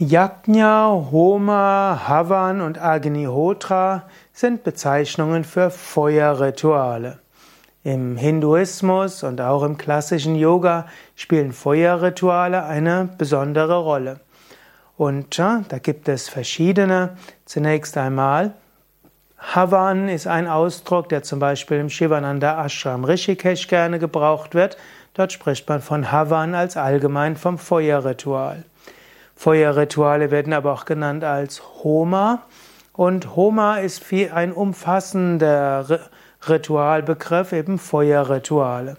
Yajna, Homa, Havan und Agnihotra sind Bezeichnungen für Feuerrituale. Im Hinduismus und auch im klassischen Yoga spielen Feuerrituale eine besondere Rolle. Und ja, da gibt es verschiedene. Zunächst einmal, Havan ist ein Ausdruck, der zum Beispiel im Shivananda Ashram Rishikesh gerne gebraucht wird. Dort spricht man von Havan als allgemein vom Feuerritual. Feuerrituale werden aber auch genannt als Homa. Und Homa ist viel ein umfassender Ritualbegriff, eben Feuerrituale.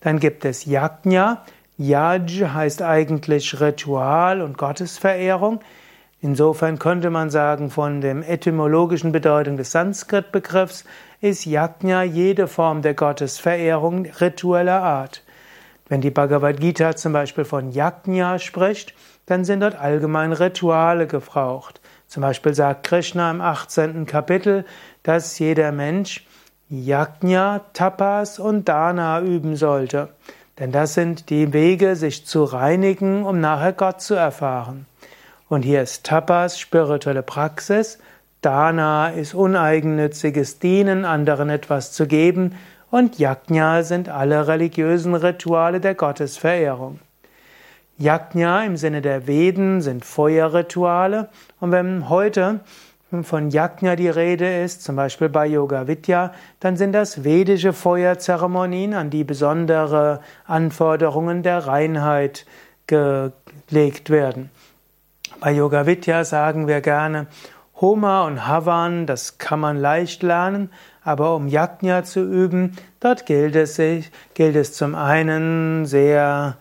Dann gibt es Yajna. Yaj heißt eigentlich Ritual und Gottesverehrung. Insofern könnte man sagen, von der etymologischen Bedeutung des Sanskrit-Begriffs ist Yajna jede Form der Gottesverehrung ritueller Art. Wenn die Bhagavad Gita zum Beispiel von Yajna spricht, dann sind dort allgemein Rituale gebraucht. Zum Beispiel sagt Krishna im 18. Kapitel, dass jeder Mensch Yajna, Tapas und Dana üben sollte. Denn das sind die Wege, sich zu reinigen, um nachher Gott zu erfahren. Und hier ist Tapas spirituelle Praxis, Dana ist uneigennütziges Dienen, anderen etwas zu geben, und Yajna sind alle religiösen Rituale der Gottesverehrung. Yajna im Sinne der Veden sind Feuerrituale. Und wenn heute von Yajna die Rede ist, zum Beispiel bei Yoga Vidya, dann sind das vedische Feuerzeremonien, an die besondere Anforderungen der Reinheit gelegt werden. Bei Yoga Vidya sagen wir gerne, Homa und Havan, das kann man leicht lernen, aber um Yajna zu üben, dort gilt es, gilt es zum einen sehr,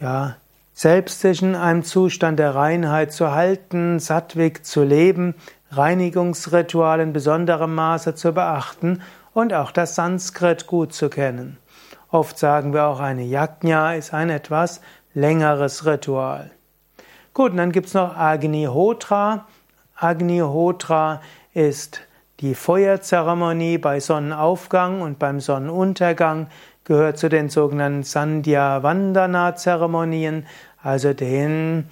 ja, selbst sich in einem Zustand der Reinheit zu halten, sattwig zu leben, Reinigungsrituale in besonderem Maße zu beachten und auch das Sanskrit gut zu kennen. Oft sagen wir auch, eine Yajna ist ein etwas längeres Ritual. Gut, und dann gibt's noch Agnihotra. Agnihotra ist die Feuerzeremonie bei Sonnenaufgang und beim Sonnenuntergang, gehört zu den sogenannten Sandhya Vandana Zeremonien, also den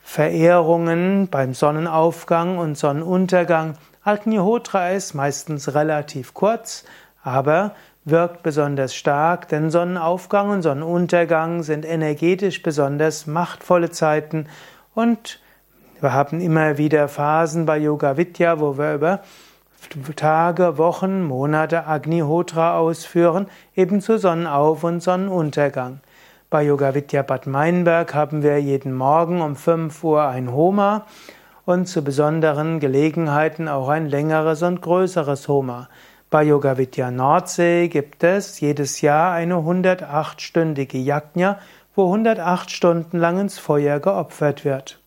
Verehrungen beim Sonnenaufgang und Sonnenuntergang. Agnihotra ist meistens relativ kurz, aber wirkt besonders stark, denn Sonnenaufgang und Sonnenuntergang sind energetisch besonders machtvolle Zeiten und wir haben immer wieder Phasen bei Yoga Vidya, wo wir über Tage, Wochen, Monate Agnihotra ausführen, eben zu Sonnenauf- und Sonnenuntergang. Bei Yoga Vidya Bad Meinberg haben wir jeden Morgen um 5 Uhr ein Homa und zu besonderen Gelegenheiten auch ein längeres und größeres Homa. Bei Yoga Vidya Nordsee gibt es jedes Jahr eine 108-stündige Yajna, wo 108 Stunden lang ins Feuer geopfert wird.